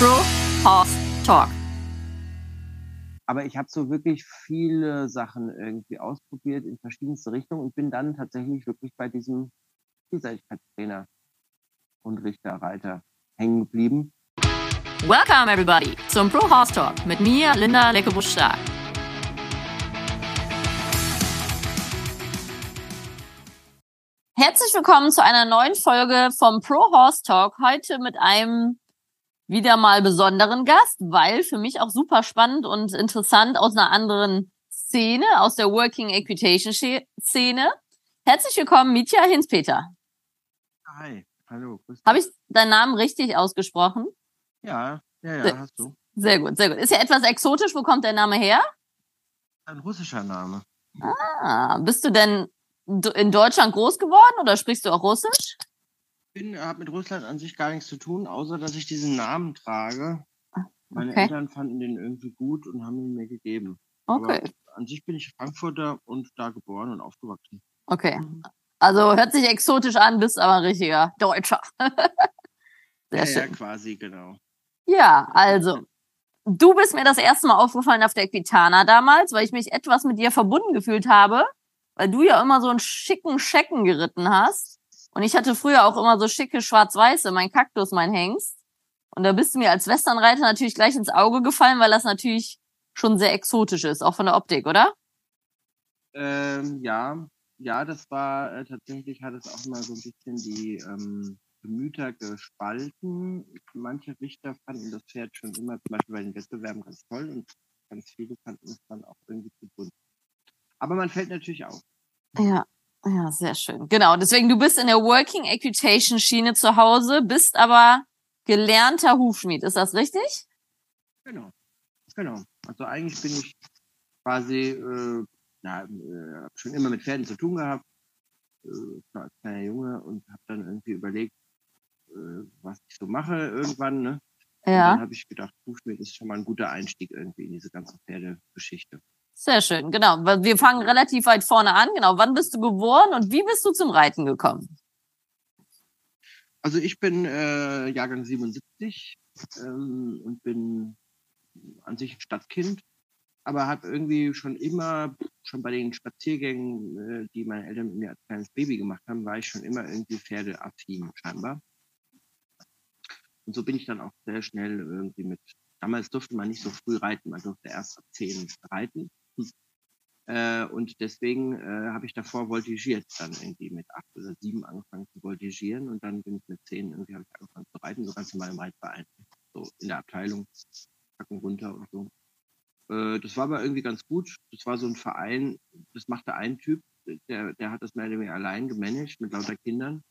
Pro Horse Talk. Aber ich habe so wirklich viele Sachen irgendwie ausprobiert in verschiedenste Richtungen und bin dann tatsächlich wirklich bei diesem Vielseitigkeitstrainer und Richter, Reiter hängen geblieben. Welcome everybody zum Pro Horse Talk mit mir, Linda Leckebusch-Stark. Herzlich willkommen zu einer neuen Folge vom Pro Horse Talk. Heute mit einem wieder mal besonderen Gast, weil für mich auch super spannend und interessant aus einer anderen Szene, aus der Working Equitation Szene. Herzlich willkommen, Mitya Hinspeter. Hi, hallo. Habe ich deinen Namen richtig ausgesprochen? Ja, ja, ja, hast du. Sehr gut, sehr gut. Ist ja etwas exotisch. Wo kommt der Name her? Ein russischer Name. Ah, bist du denn in Deutschland groß geworden oder sprichst du auch Russisch? Bin, habe mit Russland an sich gar nichts zu tun, außer dass ich diesen Namen trage. Meine okay. Eltern fanden den irgendwie gut und haben ihn mir gegeben. Okay. Aber an sich bin ich Frankfurter und da geboren und aufgewachsen. Okay. Also hört sich exotisch an, bist aber ein richtiger Deutscher. Sehr ja, schön. Ja, quasi, genau. Ja, also. Du bist mir das erste Mal aufgefallen auf der Equitana damals, weil ich mich etwas mit dir verbunden gefühlt habe, weil du ja immer so einen schicken Schecken geritten hast. Und ich hatte früher auch immer so schicke schwarz-weiße, mein Kaktus, mein Hengst. Und da bist du mir als Westernreiter natürlich gleich ins Auge gefallen, weil das natürlich schon sehr exotisch ist, auch von der Optik, oder? Ähm, ja, ja, das war äh, tatsächlich, hat es auch mal so ein bisschen die ähm, Gemüter gespalten. Manche Richter fanden das Pferd schon immer, zum Beispiel bei den Wettbewerben, ganz toll und ganz viele fanden es dann auch irgendwie zu bunt. Aber man fällt natürlich auf. Ja, ja, sehr schön. Genau. Deswegen, du bist in der Working Equitation Schiene zu Hause, bist aber gelernter Hufschmied. Ist das richtig? Genau. Genau. Also eigentlich bin ich quasi, äh, na, äh, schon immer mit Pferden zu tun gehabt, äh, als kleiner Junge und habe dann irgendwie überlegt, äh, was ich so mache irgendwann. Ne? Ja. Und dann habe ich gedacht, Hufschmied ist schon mal ein guter Einstieg irgendwie in diese ganze Pferdegeschichte. Sehr schön, genau. Wir fangen relativ weit vorne an. Genau. Wann bist du geboren und wie bist du zum Reiten gekommen? Also ich bin äh, Jahrgang 77 ähm, und bin an sich ein Stadtkind, aber habe irgendwie schon immer, schon bei den Spaziergängen, äh, die meine Eltern mit mir als kleines Baby gemacht haben, war ich schon immer irgendwie Pferdeaffin scheinbar. Und so bin ich dann auch sehr schnell irgendwie mit, damals durfte man nicht so früh reiten, man durfte erst ab zehn reiten. Äh, und deswegen äh, habe ich davor voltigiert, dann irgendwie mit acht oder sieben angefangen zu voltigieren und dann bin ich mit zehn irgendwie habe ich angefangen zu reiten, so ganz normal im Reitverein, so in der Abteilung, packen runter und so. Äh, das war aber irgendwie ganz gut. Das war so ein Verein, das machte ein Typ, der, der hat das mehr oder weniger allein gemanagt mit lauter Kindern.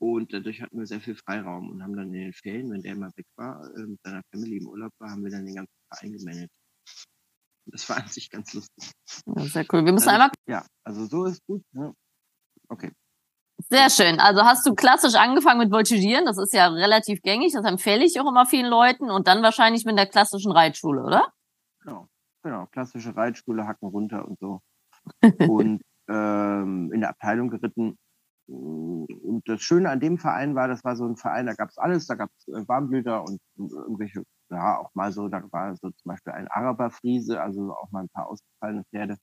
Und dadurch hatten wir sehr viel Freiraum und haben dann in den Ferien, wenn der mal weg war, äh, mit seiner Family im Urlaub war, haben wir dann den ganzen Verein gemanagt. Das war an sich ganz lustig. Ja, sehr cool. Wir müssen also, einmal. Ja, also so ist gut. Ne? Okay. Sehr schön. Also hast du klassisch angefangen mit Voltigieren. Das ist ja relativ gängig. Das empfehle ich auch immer vielen Leuten. Und dann wahrscheinlich mit der klassischen Reitschule, oder? Genau. Genau. Klassische Reitschule, Hacken runter und so. und ähm, in der Abteilung geritten. Und das Schöne an dem Verein war, das war so ein Verein, da gab es alles. Da gab es äh, Warmblüter und irgendwelche ja, auch mal so, da war so zum Beispiel ein Araberfriese, also auch mal ein paar ausgefallene Pferde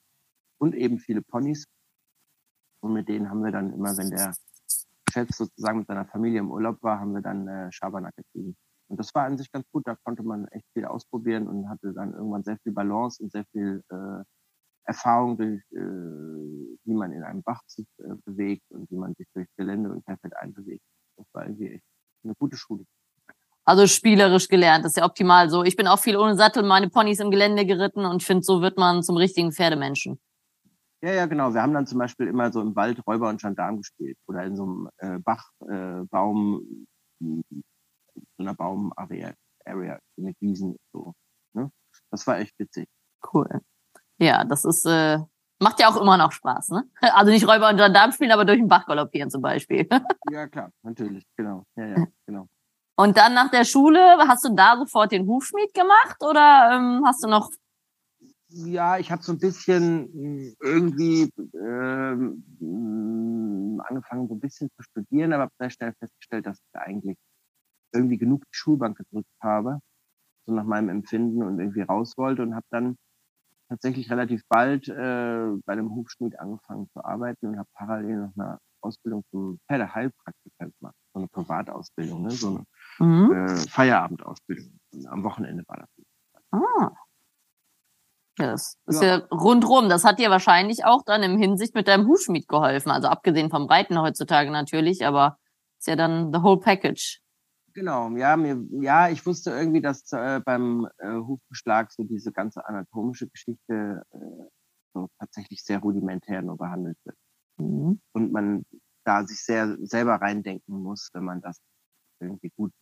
und eben viele Ponys. Und mit denen haben wir dann immer, wenn der Chef sozusagen mit seiner Familie im Urlaub war, haben wir dann äh, Schabernack getrieben. Und das war an sich ganz gut, da konnte man echt viel ausprobieren und hatte dann irgendwann sehr viel Balance und sehr viel äh, Erfahrung, durch, äh, wie man in einem Bach sich äh, bewegt und wie man sich durch Gelände und Querfeld einbewegt. Das war irgendwie echt eine gute Schule. Also spielerisch gelernt, das ist ja optimal so. Ich bin auch viel ohne Sattel, meine Ponys im Gelände geritten und finde, so wird man zum richtigen Pferdemenschen. Ja, ja, genau. Wir haben dann zum Beispiel immer so im Wald Räuber und Gendarm gespielt oder in so einem äh, Bach, äh, Baum, so einer Baumarea Area mit Wiesen so. Ne? Das war echt witzig. Cool. Ja, das ist äh, macht ja auch immer noch Spaß, ne? Also nicht Räuber und Gendarm spielen, aber durch den Bach galoppieren zum Beispiel. ja, klar, natürlich, genau. Ja, ja, genau. Und dann nach der Schule, hast du da sofort den Hufschmied gemacht oder ähm, hast du noch? Ja, ich habe so ein bisschen hm, irgendwie ähm, hm, angefangen, so ein bisschen zu studieren, aber sehr schnell festgestellt, dass ich eigentlich irgendwie genug die Schulbank gedrückt habe, so nach meinem Empfinden und irgendwie raus wollte und habe dann tatsächlich relativ bald äh, bei einem Hufschmied angefangen zu arbeiten und habe parallel noch eine Ausbildung zum Pferdeheilpraktiker gemacht, so eine Privatausbildung, ne? so eine mhm. äh, Feierabendausbildung. Am Wochenende war das. Ah. Das ist ja. ja rundrum. Das hat dir wahrscheinlich auch dann im Hinsicht mit deinem Hufschmied geholfen. Also abgesehen vom Reiten heutzutage natürlich, aber ist ja dann the whole package. Genau, ja, mir, ja, ich wusste irgendwie, dass äh, beim äh, Hufbeschlag so diese ganze anatomische Geschichte äh, so tatsächlich sehr rudimentär nur behandelt wird. Mhm. Und man da sich sehr selber reindenken muss, wenn man das irgendwie gut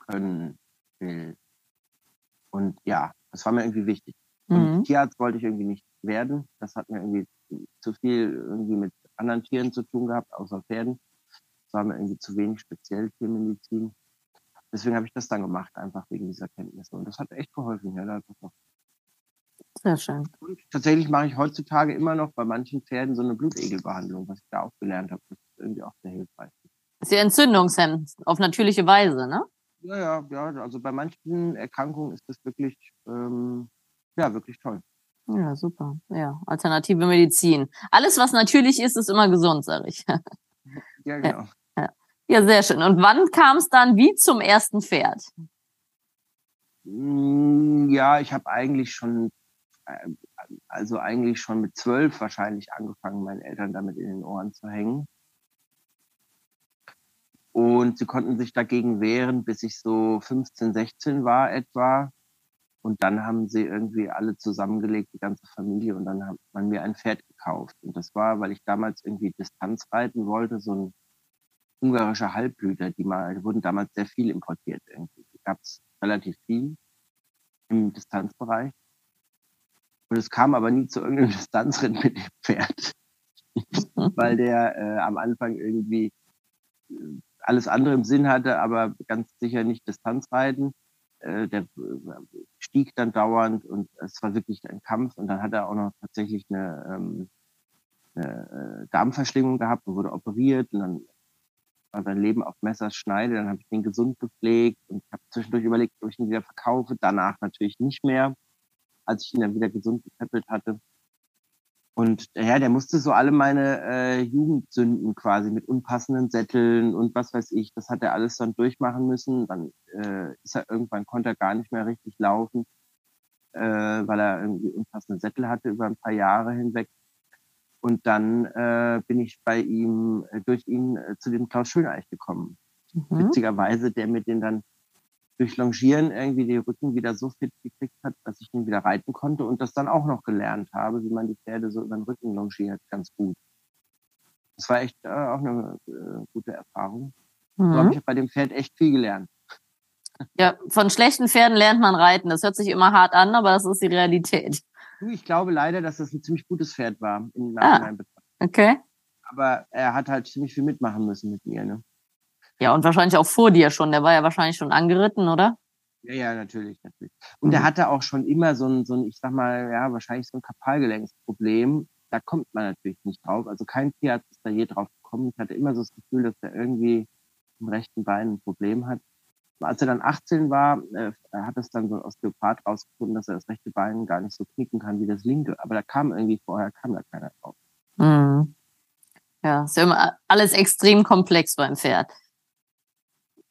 können will. Und ja, das war mir irgendwie wichtig. Und mhm. Tierarzt wollte ich irgendwie nicht werden. Das hat mir irgendwie zu viel irgendwie mit anderen Tieren zu tun gehabt, außer Pferden. Das war mir irgendwie zu wenig speziell Tiermedizin. Deswegen habe ich das dann gemacht, einfach wegen dieser Kenntnisse. Und das hat echt geholfen. Ja, Sehr schön. Und tatsächlich mache ich heutzutage immer noch bei manchen Pferden so eine Blutegelbehandlung, was ich da auch gelernt habe. Das ist irgendwie auch sehr hilfreich. Das ist ja Entzündungshemd auf natürliche Weise, ne? Ja, ja, ja. Also bei manchen Erkrankungen ist das wirklich, ähm, ja, wirklich toll. Ja, super. Ja, alternative Medizin. Alles, was natürlich ist, ist immer gesund, sage ich. Ja, genau. Ja, ja, sehr schön. Und wann kam es dann wie zum ersten Pferd? Mm, ja, ich habe eigentlich schon, äh, also eigentlich schon mit zwölf wahrscheinlich angefangen, meinen Eltern damit in den Ohren zu hängen. Und sie konnten sich dagegen wehren, bis ich so 15, 16 war etwa. Und dann haben sie irgendwie alle zusammengelegt, die ganze Familie, und dann hat man mir ein Pferd gekauft. Und das war, weil ich damals irgendwie Distanz reiten wollte, so ein ungarischer Halbblüter, die mal, die wurden damals sehr viel importiert irgendwie. Die gab es relativ viel im Distanzbereich. Und es kam aber nie zu irgendeinem Distanzrennen mit dem Pferd. weil der äh, am Anfang irgendwie äh, alles andere im Sinn hatte, aber ganz sicher nicht Distanzreiten. Äh, der äh, stieg dann dauernd und es war wirklich ein Kampf. Und dann hat er auch noch tatsächlich eine, ähm, eine äh, Darmverschlingung gehabt und wurde operiert. Und dann war sein Leben auf Messers Schneide. Dann habe ich den gesund gepflegt und habe zwischendurch überlegt, ob ich ihn wieder verkaufe. Danach natürlich nicht mehr, als ich ihn dann wieder gesund gepäppelt hatte. Und der Herr, der musste so alle meine äh, Jugendsünden quasi mit unpassenden Sätteln und was weiß ich, das hat er alles dann durchmachen müssen. Dann äh, ist er irgendwann, konnte er gar nicht mehr richtig laufen, äh, weil er irgendwie unpassende Sättel hatte über ein paar Jahre hinweg. Und dann äh, bin ich bei ihm, äh, durch ihn äh, zu dem Klaus Schöneich gekommen. Mhm. Witzigerweise, der mir den dann durch Longieren irgendwie die Rücken wieder so fit gekriegt hat, dass ich ihn wieder reiten konnte und das dann auch noch gelernt habe, wie man die Pferde so über den Rücken longiert, ganz gut. Das war echt äh, auch eine äh, gute Erfahrung. Mhm. So habe ich bei dem Pferd echt viel gelernt. Ja, von schlechten Pferden lernt man reiten. Das hört sich immer hart an, aber das ist die Realität. Ich glaube leider, dass das ein ziemlich gutes Pferd war im Nachhinein ah, Okay. Aber er hat halt ziemlich viel mitmachen müssen mit mir. Ne? Ja, und wahrscheinlich auch vor dir schon. Der war ja wahrscheinlich schon angeritten, oder? Ja, ja, natürlich, natürlich. Und mhm. er hatte auch schon immer so ein, so ein, ich sag mal, ja, wahrscheinlich so ein Kapalgelenksproblem. Da kommt man natürlich nicht drauf. Also kein Tierarzt ist da je drauf gekommen. Ich hatte immer so das Gefühl, dass er irgendwie im rechten Bein ein Problem hat. Als er dann 18 war, äh, hat es dann so ein Osteopath rausgefunden, dass er das rechte Bein gar nicht so knicken kann wie das linke. Aber da kam irgendwie vorher, kam da keiner drauf. Mhm. Ja, ist ja immer alles extrem komplex beim Pferd.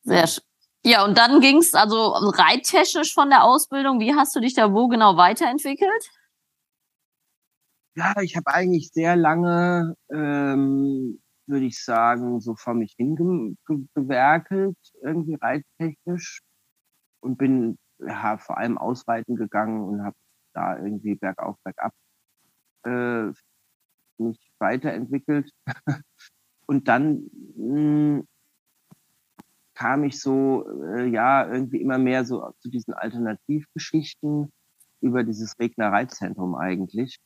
Sehr schön. Ja, und dann ging es also reittechnisch von der Ausbildung. Wie hast du dich da wo genau weiterentwickelt? Ja, ich habe eigentlich sehr lange, ähm, würde ich sagen, so vor mich hingewerkelt, irgendwie reittechnisch und bin ja, vor allem ausweiten gegangen und habe da irgendwie bergauf, bergab äh, mich weiterentwickelt. und dann mh, hm, kam ich so, äh, ja, irgendwie immer mehr so zu diesen Alternativgeschichten über dieses Regnereizentrum eigentlich.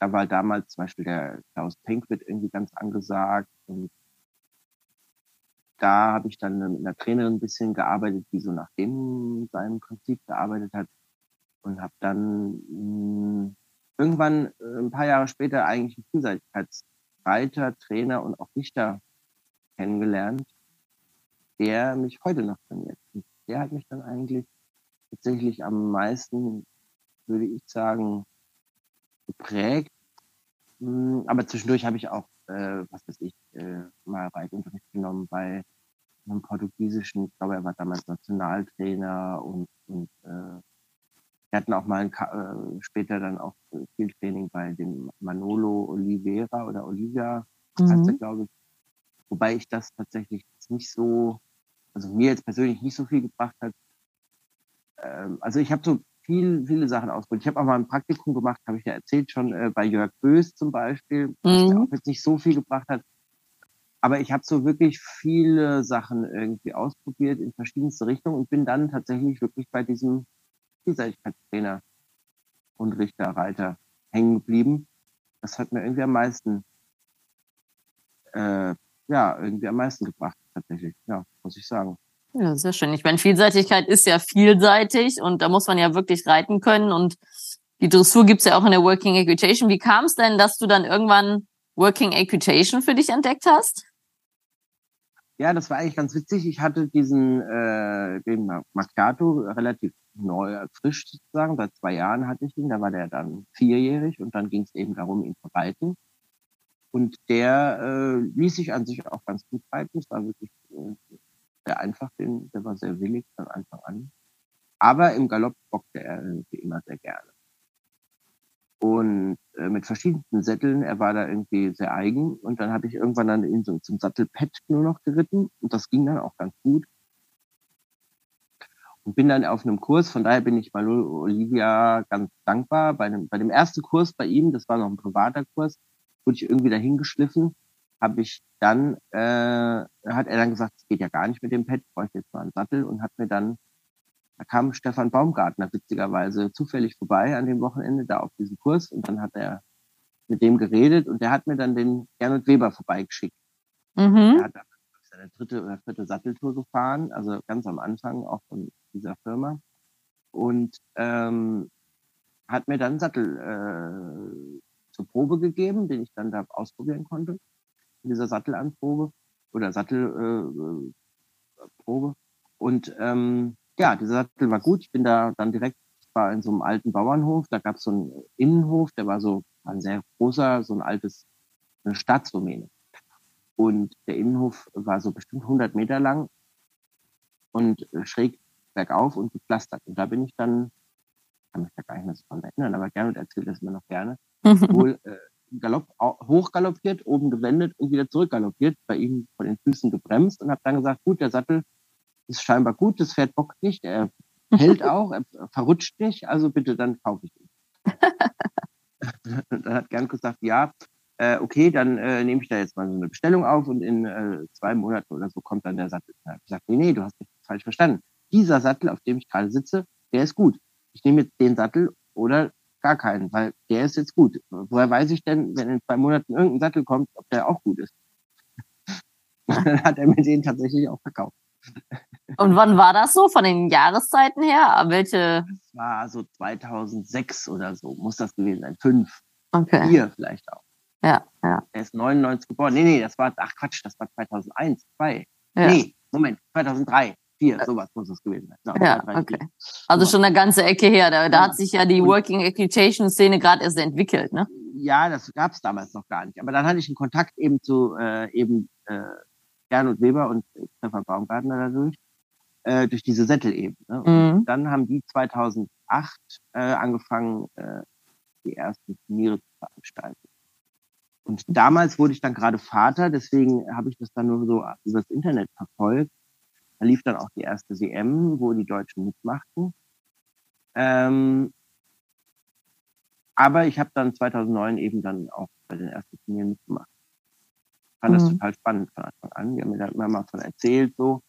Da war damals zum Beispiel der Klaus Pinkwit irgendwie ganz angesagt und da habe ich dann mit einer Trainerin ein bisschen gearbeitet, die so nach dem seinem Prinzip gearbeitet hat und habe dann mh, hm, irgendwann äh, ein paar Jahre später eigentlich einen Vielseitigkeitsreiter, Trainer und auch Richter kennengelernt der mich heute noch trainiert. Und der hat mich dann eigentlich tatsächlich am meisten, würde ich sagen, geprägt. Hm, aber zwischendurch habe ich auch, äh, was weiß ich, äh, mal Reitunterricht genommen bei einem portugiesischen, ich glaube, er war damals Nationaltrainer und, und äh, wir hatten auch mal ein, äh, später dann auch viel Training bei dem Manolo Oliveira oder Olivia, mhm. glaube ich. Wobei ich das tatsächlich nicht so, also mir jetzt persönlich nicht so viel gebracht hat. Ähm, also ich habe so viel, viele Sachen ausprobiert. Ich habe auch mal ein Praktikum gemacht, habe ich ja erzählt schon, äh, bei Jörg Bös zum Beispiel, mhm. der auch jetzt nicht so viel gebracht hat. Aber ich habe so wirklich viele Sachen irgendwie ausprobiert in verschiedenste Richtungen und bin dann tatsächlich wirklich bei diesem Vielseitigkeitstrainer und Richter, Reiter hängen geblieben. Das hat mir irgendwie am meisten, äh, ja, irgendwie am meisten gebracht, tatsächlich, ja, muss ich sagen. Ja, sehr schön. Ich meine, Vielseitigkeit ist ja vielseitig und da muss man ja wirklich reiten können und die Dressur gibt's ja auch in der Working Equitation. Wie kam es denn, dass du dann irgendwann Working Equitation für dich entdeckt hast? Ja, das war eigentlich ganz witzig. Ich hatte diesen äh, den Macchiato relativ neu, frisch sozusagen. Seit zwei Jahren hatte ich ihn. Da war der dann vierjährig und dann ging es eben darum, ihn zu reiten. Und der äh, ließ sich an sich auch ganz gut reiten. Es war wirklich äh, sehr einfach, den, der war sehr willig von Anfang an. Aber im Galopp bockte er irgendwie immer sehr gerne und äh, mit verschiedensten Sätteln. Er war da irgendwie sehr eigen und dann habe ich irgendwann dann ihn so zum Sattelpad nur noch geritten und das ging dann auch ganz gut. Und bin dann auf einem Kurs, von daher bin ich mal Olivia ganz dankbar. Bei dem, bei dem ersten Kurs bei ihm, das war noch ein privater Kurs, wurde ich irgendwie dahin geschliffen, habe ich dann, äh, hat er dann gesagt, es geht ja gar nicht mit dem Pad, ich bräuchte jetzt mal einen Sattel und hat mir dann da kam Stefan Baumgartner witzigerweise zufällig vorbei an dem Wochenende da auf diesem Kurs und dann hat er mit dem geredet und der hat mir dann den Gernot Weber vorbeigeschickt. Mhm. Er hat seine dritte oder vierte Satteltour gefahren, also ganz am Anfang auch von dieser Firma und ähm, hat mir dann Sattel äh, zur Probe gegeben, den ich dann da ausprobieren konnte in dieser Sattelanprobe oder Sattelprobe äh, und ähm, ja, dieser Sattel war gut. Ich bin da dann direkt, ich war in so einem alten Bauernhof, da gab es so einen Innenhof, der war so ein sehr großer, so ein altes, eine Staatsdomäne. Und der Innenhof war so bestimmt 100 Meter lang und schräg bergauf und gepflastert. Und da bin ich dann, kann mich da gar nicht mehr so von erinnern, aber gerne und erzählt das mir noch gerne, wohl äh, Galopp, hochgaloppiert, oben gewendet und wieder zurückgaloppiert, bei ihm vor den Füßen gebremst und habe dann gesagt, gut, der Sattel ist scheinbar gut, das Pferd bockt nicht, er hält auch, er verrutscht nicht, also bitte, dann kaufe ich ihn. dann hat Gern gesagt, ja, äh, okay, dann äh, nehme ich da jetzt mal so eine Bestellung auf und in äh, zwei Monaten oder so kommt dann der Sattel. Dann habe ich gesagt, nee, nee, du hast mich falsch verstanden. Dieser Sattel, auf dem ich gerade sitze, der ist gut. Ich nehme jetzt den Sattel oder gar keinen, weil der ist jetzt gut. Woher weiß ich denn, wenn in zwei Monaten irgendein Sattel kommt, ob der auch gut ist? dann hat er mir den tatsächlich auch verkauft. Und wann war das so? Von den Jahreszeiten her? Welche? Das war so 2006 oder so, muss das gewesen sein. Fünf. Okay. Vier vielleicht auch. Ja, ja. Er ist 99 geboren. Nee, nee, das war, ach Quatsch, das war 2001, 2. Ja. Nee, Moment, 2003, 4, sowas muss es gewesen sein. No, ja, 3, okay. 4. Also schon eine ganze Ecke her. Da, da ja. hat sich ja die Working Equitation Szene gerade erst entwickelt, ne? Ja, das gab es damals noch gar nicht. Aber dann hatte ich einen Kontakt eben zu äh, eben äh, Gernot Weber und Stefan Baumgartner dadurch, äh, durch diese Sättel eben. Ne? Mhm. dann haben die 2008 äh, angefangen, äh, die ersten Turniere zu veranstalten. Und damals wurde ich dann gerade Vater, deswegen habe ich das dann nur so übers Internet verfolgt. Da lief dann auch die erste WM, wo die Deutschen mitmachten. Ähm, aber ich habe dann 2009 eben dann auch bei den ersten Turnieren mitgemacht fand mhm. das total spannend von Anfang an. Die haben mir da immer mal von erzählt, so.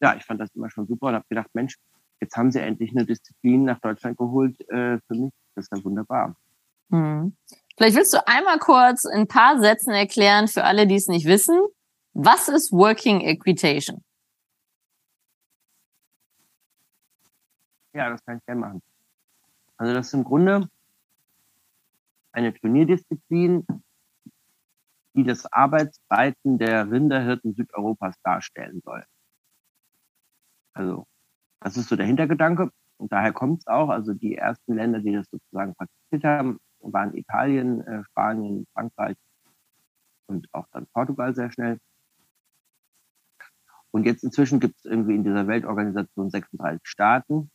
Ja, ich fand das immer schon super und habe gedacht, Mensch, jetzt haben sie endlich eine Disziplin nach Deutschland geholt äh, für mich. Das ist ja wunderbar. Mhm. Vielleicht willst du einmal kurz in ein paar Sätzen erklären für alle, die es nicht wissen. Was ist Working Equitation? Ja, das kann ich gerne machen. Also das ist im Grunde eine Turnierdisziplin, die das Arbeitsbreiten der Rinderhirten Südeuropas darstellen soll. Also das ist so der Hintergedanke. Und daher kommt es auch. Also die ersten Länder, die das sozusagen praktiziert haben, waren Italien, äh, Spanien, Frankreich und auch dann Portugal sehr schnell. Und jetzt inzwischen gibt es irgendwie in dieser Weltorganisation 36 Staaten,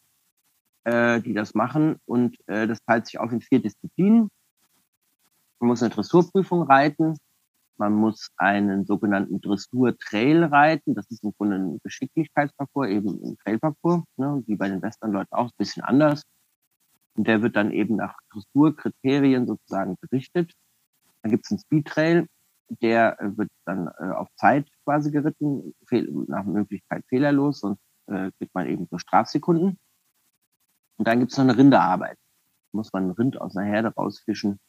äh, die das machen. Und äh, das teilt sich auf in vier Disziplinen. Man muss eine Dressurprüfung reiten, man muss einen sogenannten Dressur-Trail reiten. Das ist im Grunde ein Geschicklichkeitsparcours, eben ein Trailparcours, ne, wie bei den Westernleuten auch, ein bisschen anders. Und der wird dann eben nach Dressurkriterien sozusagen berichtet. Dann gibt es einen Speed Trail, der wird dann äh, auf Zeit quasi geritten, nach Möglichkeit fehlerlos, sonst äh, kriegt man eben so Strafsekunden. Und dann gibt es noch eine Rinderarbeit. Da muss man ein Rind aus einer Herde rausfischen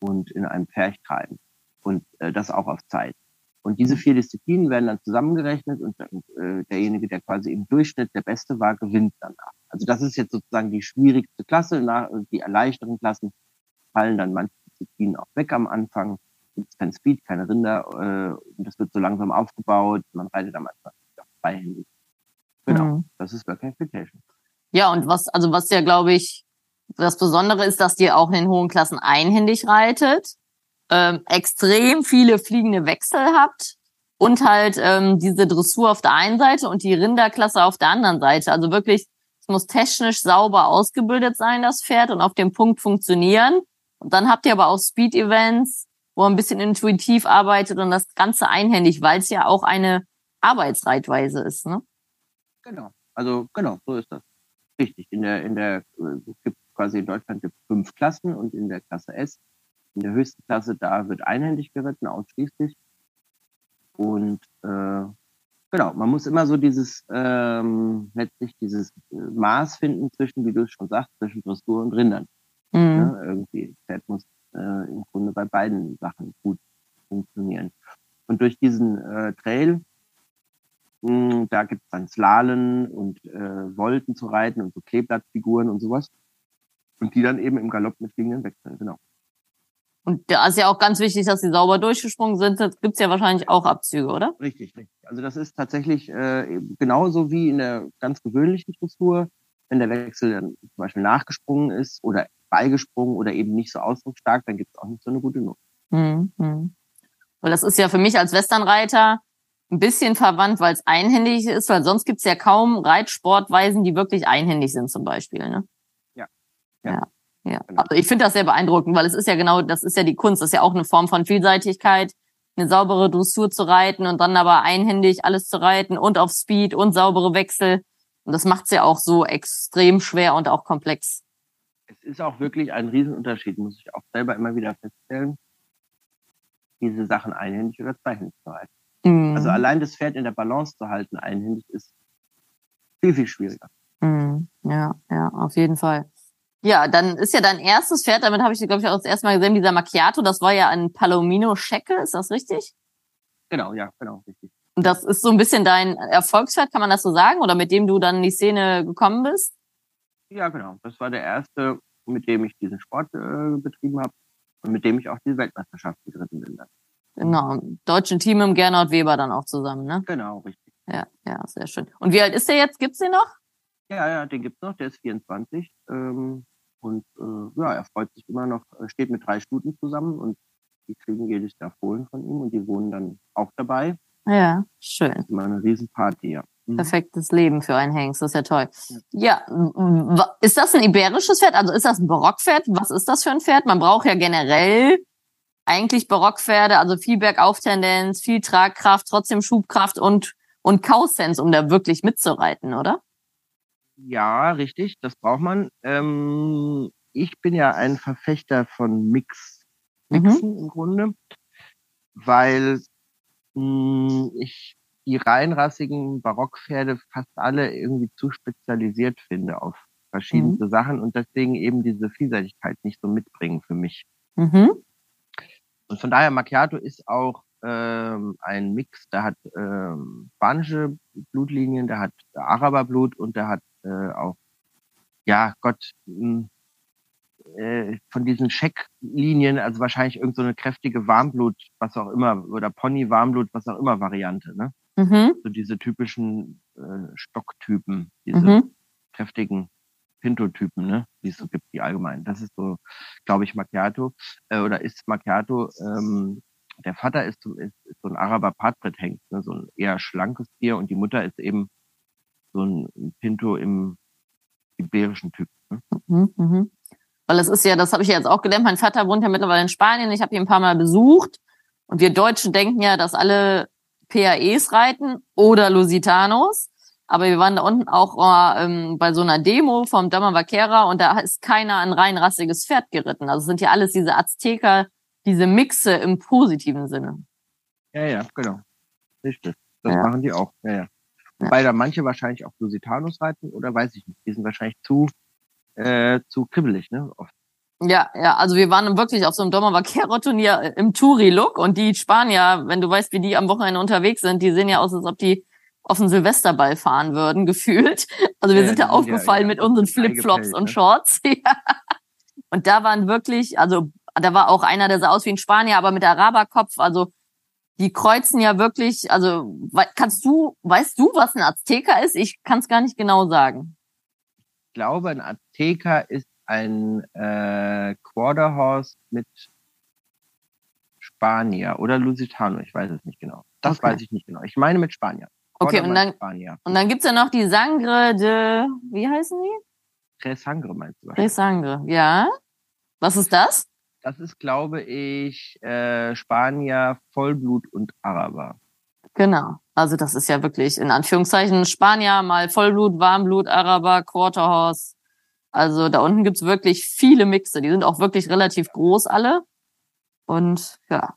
und in einem Pferch treiben und äh, das auch auf Zeit. Und diese vier Disziplinen werden dann zusammengerechnet und äh, derjenige, der quasi im Durchschnitt der Beste war, gewinnt danach. Also das ist jetzt sozusagen die schwierigste Klasse. Nach, die leichteren Klassen fallen dann manche Disziplinen auch weg am Anfang. Gibt es kein Speed, keine Rinder. Äh, und das wird so langsam aufgebaut. Man reitet am Anfang auf zwei. Genau, mhm. das ist Work Expectation. Ja, und was, also was ja, glaube ich, das Besondere ist, dass ihr auch in den hohen Klassen einhändig reitet ähm, extrem viele fliegende Wechsel habt und halt ähm, diese Dressur auf der einen Seite und die Rinderklasse auf der anderen Seite. Also wirklich, es muss technisch sauber ausgebildet sein, das Pferd, und auf dem Punkt funktionieren. Und dann habt ihr aber auch Speed-Events, wo man ein bisschen intuitiv arbeitet und das Ganze einhändig, weil es ja auch eine Arbeitsreitweise ist, ne? Genau. Also genau, so ist das. Richtig. In der, in der, es gibt quasi in Deutschland gibt fünf Klassen und in der Klasse S in der höchsten Klasse, da wird einhändig geritten, ausschließlich. Und äh, genau, man muss immer so dieses, ähm, letztlich dieses äh, Maß finden zwischen, wie du es schon sagst, zwischen Dressur und Rindern. Mhm. Ne? Irgendwie, Pferd muss äh, im Grunde bei beiden Sachen gut funktionieren. Und durch diesen äh, Trail, da gibt es dann Slalen und äh, Wolten zu reiten und so Kleeblattfiguren und sowas. Und die dann eben im Galopp mit fliegenden Wechseln, genau. Und da ist ja auch ganz wichtig, dass sie sauber durchgesprungen sind. Da gibt's ja wahrscheinlich auch Abzüge, oder? Richtig, richtig. Also das ist tatsächlich äh, genauso wie in der ganz gewöhnlichen Dressur, wenn der Wechsel dann zum Beispiel nachgesprungen ist oder beigesprungen oder eben nicht so ausdrucksstark, dann gibt's auch nicht so eine gute Note. Mhm. Weil das ist ja für mich als Westernreiter ein bisschen verwandt, weil es einhändig ist, weil sonst gibt's ja kaum Reitsportweisen, die wirklich einhändig sind zum Beispiel. Ne? Ja. ja. ja. Ja, also ich finde das sehr beeindruckend, weil es ist ja genau, das ist ja die Kunst, das ist ja auch eine Form von Vielseitigkeit, eine saubere Dressur zu reiten und dann aber einhändig alles zu reiten und auf Speed und saubere Wechsel. Und das macht es ja auch so extrem schwer und auch komplex. Es ist auch wirklich ein Riesenunterschied, muss ich auch selber immer wieder feststellen, diese Sachen einhändig oder zweihändig zu reiten. Mhm. Also allein das Pferd in der Balance zu halten einhändig ist viel, viel schwieriger. Mhm. Ja, ja, auf jeden Fall. Ja, dann ist ja dein erstes Pferd, damit habe ich, glaube ich, auch das erste Mal gesehen, dieser Macchiato, das war ja ein Palomino Schecke, ist das richtig? Genau, ja, genau, richtig. Und das ist so ein bisschen dein Erfolgspferd, kann man das so sagen? Oder mit dem du dann in die Szene gekommen bist? Ja, genau. Das war der erste, mit dem ich diesen Sport äh, betrieben habe und mit dem ich auch die Weltmeisterschaft geritten bin. Dann. Genau, deutschen Team im Gernot Weber dann auch zusammen, ne? Genau, richtig. Ja, ja, sehr schön. Und wie alt ist der jetzt? Gibt's den noch? Ja, ja, den gibt's noch, der ist 24. Ähm, und äh, ja, er freut sich immer noch, steht mit drei Stuten zusammen und die kriegen jedes Jahr Fohlen von ihm und die wohnen dann auch dabei. Ja, schön. Das ist immer eine Riesenparty, ja. Mhm. Perfektes Leben für einen Hengst, das ist ja toll. Ja. ja, ist das ein iberisches Pferd? Also ist das ein Barockpferd? Was ist das für ein Pferd? Man braucht ja generell eigentlich Barockpferde, also viel Bergauftendenz, viel Tragkraft, trotzdem Schubkraft und, und Kausens, um da wirklich mitzureiten, oder? Ja, richtig, das braucht man. Ähm, ich bin ja ein Verfechter von Mix, Mixen mhm. im Grunde, weil mh, hm, ich die reinrassigen Barockpferde fast alle irgendwie zu spezialisiert finde auf verschiedene mhm. Sachen und deswegen eben diese Vielseitigkeit nicht so mitbringen für mich. Mhm. Und von daher Macchiato ist auch ähm, ein Mix, der hat ähm, spanische Blutlinien, der hat Araberblut und der hat äh, auch, ja, Gott, hm, äh, von diesen Schecklinien, also wahrscheinlich irgend so eine kräftige Warmblut, was auch immer, oder Pony Warmblut, was auch immer Variante, ne? Mhm. So diese typischen äh, Stocktypen, diese Mhm. kräftigen Pinto-Typen, ne, die es so gibt, die allgemein. Das ist so, glaube ich, Macchiato äh, oder ist Macchiato. Ähm, der Vater ist, ist, ist so ein Araber Patrit-Hengst, ne, so ein eher schlankes Tier und die Mutter ist eben so ein Pinto im iberischen Typ. Ne? Mhm, mhm. Weil es ist ja, das habe ich ja jetzt auch gelernt, mein Vater wohnt ja mittlerweile in Spanien, ich habe ihn ein paar Mal besucht und wir Deutschen denken ja, dass alle PAEs reiten oder Lusitanos. Aber wir waren da unten auch mal, ähm, bei so einer Demo vom Dama Vaquera und da ist keiner ein rein rassiges Pferd geritten. Also es sind ja alles diese Azteker, diese Mixe im positiven Sinne. Ja, ja, genau. Richtig. Das Ja. machen die auch. Ja, ja. Wobei da manche wahrscheinlich auch Lusitanos reiten oder weiß ich nicht. Die sind wahrscheinlich zu, äh, zu kribbelig, ne? Oft. Ja, ja, also wir waren wirklich auf so einem Doma Vaquero Turnier äh, im Touri-Look und die Spanier, wenn du weißt, wie die am Wochenende unterwegs sind, die sehen ja aus, als ob die auf den Silvesterball fahren würden, gefühlt. Also wir Ja, sind die da ja- aufgefallen ja, mit unseren Flipflops und ne? Shorts. Ja. Und da waren wirklich, also da war auch einer, der sah aus wie ein Spanier, aber mit Araberkopf, also die kreuzen ja wirklich, also kannst du, weißt du, was ein Azteker ist? Ich kann es gar nicht genau sagen. Ich glaube, ein Azteker ist ein äh, Quarter Horse mit Spanier oder Lusitano. Ich weiß es nicht genau. Das Okay. weiß ich nicht genau. Ich meine mit Spanier. Okay, und dann-. Und dann gibt's ja noch die Sangre de, wie heißen die? Tres Sangre meinst du? De Sangre, ja. Was ist das? Das ist, glaube ich, äh, Spanier, Vollblut und Araber. Genau. Also das ist ja wirklich in Anführungszeichen Spanier, mal Vollblut, Warmblut, Araber, Quarter Horse. Also da unten gibt's wirklich viele Mixe. Die sind auch wirklich relativ groß alle. Und ja.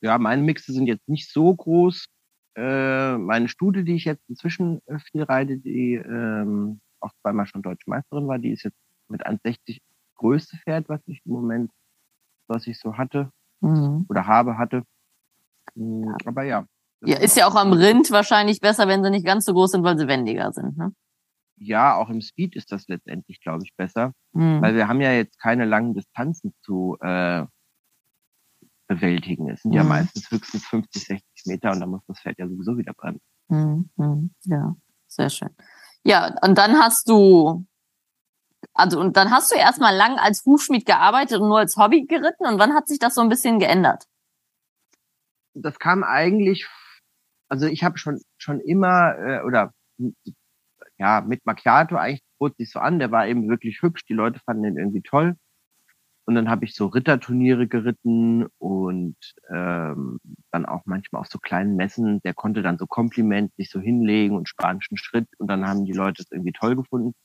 Ja, meine Mixe sind jetzt nicht so groß. Äh, meine Studie, die ich jetzt inzwischen äh, viel reite, die ähm, auch zweimal schon deutsche Meisterin war, die ist jetzt mit 1,60 größte Pferd, was ich im Moment, was ich so hatte Mhm. oder habe, hatte. Mm, Aber ja. Ja, ist ja auch am Rind wahrscheinlich besser, wenn sie nicht ganz so groß sind, weil sie wendiger sind. Ne? Ja, auch im Speed ist das letztendlich, glaube ich, besser. Mhm. Weil wir haben ja jetzt keine langen Distanzen zu äh, bewältigen. Es sind ja Mhm. meistens höchstens 50, 60 Meter und dann muss das Pferd ja sowieso wieder brennen. Mhm. Mhm. Ja, sehr schön. Ja, und dann hast du, also und dann hast du erstmal lang als Hufschmied gearbeitet und nur als Hobby geritten. Und wann hat sich das so ein bisschen geändert? Das kam eigentlich, also ich habe schon schon immer äh, oder ja mit Macchiato eigentlich bot sich so an. Der war eben wirklich hübsch. Die Leute fanden den irgendwie toll. Und dann habe ich so Ritterturniere geritten und ähm, dann auch manchmal auf so kleinen Messen. Der konnte dann so Kompliment sich so hinlegen und spanischen Schritt. Und dann haben die Leute es irgendwie toll gefunden.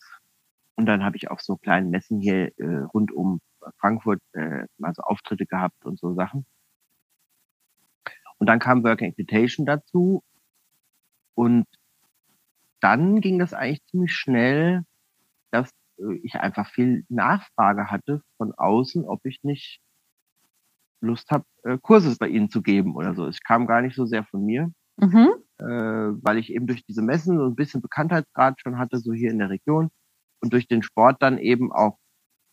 Und dann habe ich auf so kleinen Messen hier äh, rund um Frankfurt äh, mal so Auftritte gehabt und so Sachen. Und dann kam Working Equitation dazu. Und dann ging das eigentlich ziemlich schnell, ich einfach viel Nachfrage hatte von außen, ob ich nicht Lust habe, äh, Kurse bei ihnen zu geben oder so. Es kam gar nicht so sehr von mir, Mhm. äh, weil ich eben durch diese Messen so ein bisschen Bekanntheitsgrad schon hatte, so hier in der Region. Und durch den Sport dann eben auch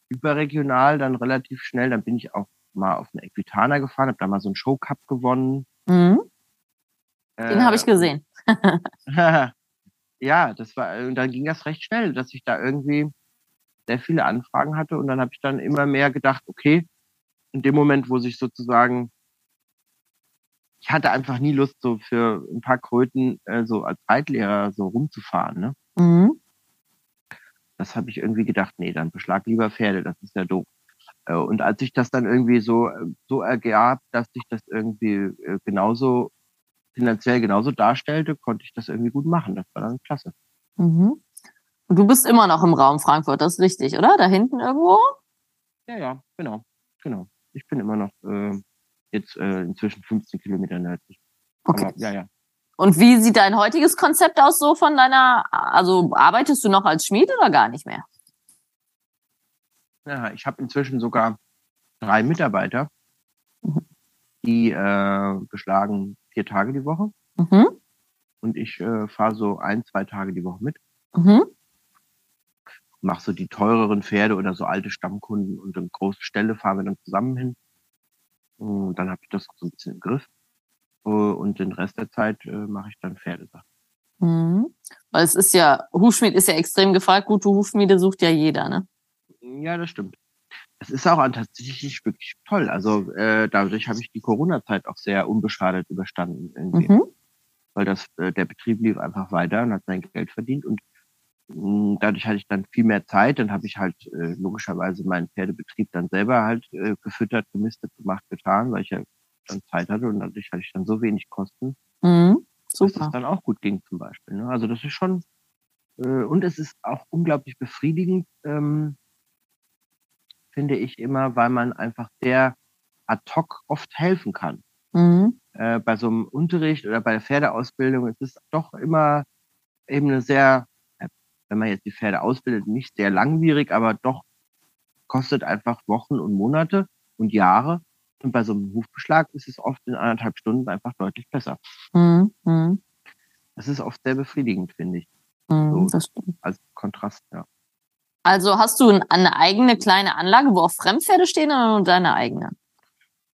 überregional dann relativ schnell. Dann bin ich auch mal auf eine Equitana gefahren, habe da mal so einen Showcup gewonnen. Mhm. Den Äh, habe ich gesehen. ja, das war, und dann ging das recht schnell, dass ich da irgendwie sehr viele Anfragen hatte und dann habe ich dann immer mehr gedacht, okay, in dem Moment, wo sich sozusagen, ich hatte einfach nie Lust, so für ein paar Kröten äh, so als Reitlehrer so rumzufahren, ne? Mhm. Das habe ich irgendwie gedacht, nee, dann beschlag lieber Pferde, das ist ja doof. Äh, Und als sich das dann irgendwie so, äh, so ergab, dass sich das irgendwie äh, genauso finanziell genauso darstellte, konnte ich das irgendwie gut machen. Das war dann klasse. Mhm. Und du bist immer noch im Raum Frankfurt, das ist richtig, oder? Da hinten irgendwo? Ja, ja, genau, genau. Ich bin immer noch äh, jetzt äh, inzwischen 15 Kilometer nördlich. Okay. Aber, ja, ja. Und wie sieht dein heutiges Konzept aus so von deiner, also arbeitest du noch als Schmied oder gar nicht mehr? ja ich habe inzwischen sogar drei Mitarbeiter, Mhm. die äh, beschlagen vier Tage die Woche Mhm. und ich äh, fahre so ein, zwei Tage die Woche mit. Mhm. Mach so die teureren Pferde oder so alte Stammkunden und eine große Stelle fahren wir dann zusammen hin. Und dann habe ich das so ein bisschen im Griff. Äh, Und den Rest der Zeit äh, mache ich dann Pferdesachen. Mhm. Weil es ist ja, Hufschmied ist ja extrem gefragt. Gute Hufschmiede sucht ja jeder, ne? Ja, das stimmt. Es ist auch tatsächlich wirklich toll. Also äh, dadurch habe ich die Corona-Zeit auch sehr unbeschadet überstanden. Irgendwie. Mhm. Weil das, äh, der Betrieb lief einfach weiter und hat sein Geld verdient und dadurch hatte ich dann viel mehr Zeit. Dann habe ich halt äh, logischerweise meinen Pferdebetrieb dann selber halt äh, gefüttert, gemistet, gemacht, getan, weil ich ja dann Zeit hatte und dadurch hatte ich dann so wenig Kosten, mhm. Super. dass es dann auch gut ging zum Beispiel. Ne? Also das ist schon äh, und es ist auch unglaublich befriedigend, ähm, finde ich immer, weil man einfach sehr ad hoc oft helfen kann. Mhm. Äh, bei so einem Unterricht oder bei der Pferdeausbildung ist es doch immer eben eine sehr, wenn man jetzt die Pferde ausbildet, nicht sehr langwierig, aber doch kostet einfach Wochen und Monate und Jahre. Und bei so einem Hufbeschlag ist es oft in anderthalb Stunden einfach deutlich besser. Mhm. mhm. Das ist oft sehr befriedigend, finde ich. Mhm, so, als Kontrast, ja. Also hast du eine eigene kleine Anlage, wo auch Fremdpferde stehen oder nur deine eigene?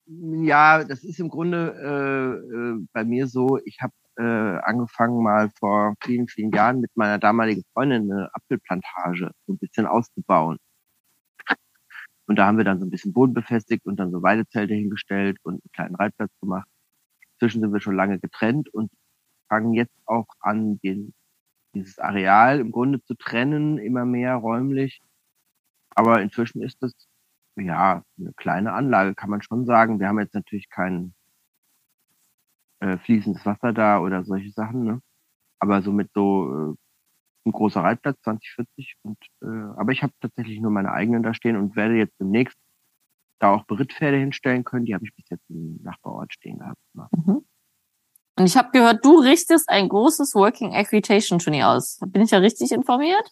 Ja, das ist im Grunde äh, äh, bei mir so, ich habe äh, angefangen mal vor vielen, vielen Jahren mit meiner damaligen Freundin eine Apfelplantage so ein bisschen auszubauen. Und da haben wir dann so ein bisschen Boden befestigt und dann so Weidezelte hingestellt und einen kleinen Reitplatz gemacht. Inzwischen sind wir schon lange getrennt und fangen jetzt auch an, den dieses Areal im Grunde zu trennen, immer mehr räumlich. Aber inzwischen ist das ja eine kleine Anlage, kann man schon sagen. Wir haben jetzt natürlich kein äh, fließendes Wasser da oder solche Sachen, ne? Aber so mit so äh, ein großer Reitplatz, 2040. Und, äh, aber ich habe tatsächlich nur meine eigenen da stehen und werde jetzt demnächst da auch Berittpferde hinstellen können. Die habe ich bis jetzt im Nachbarort stehen gehabt. Mhm. Und ich habe gehört, du richtest ein großes Working Equitation Turnier aus. Bin ich ja richtig informiert?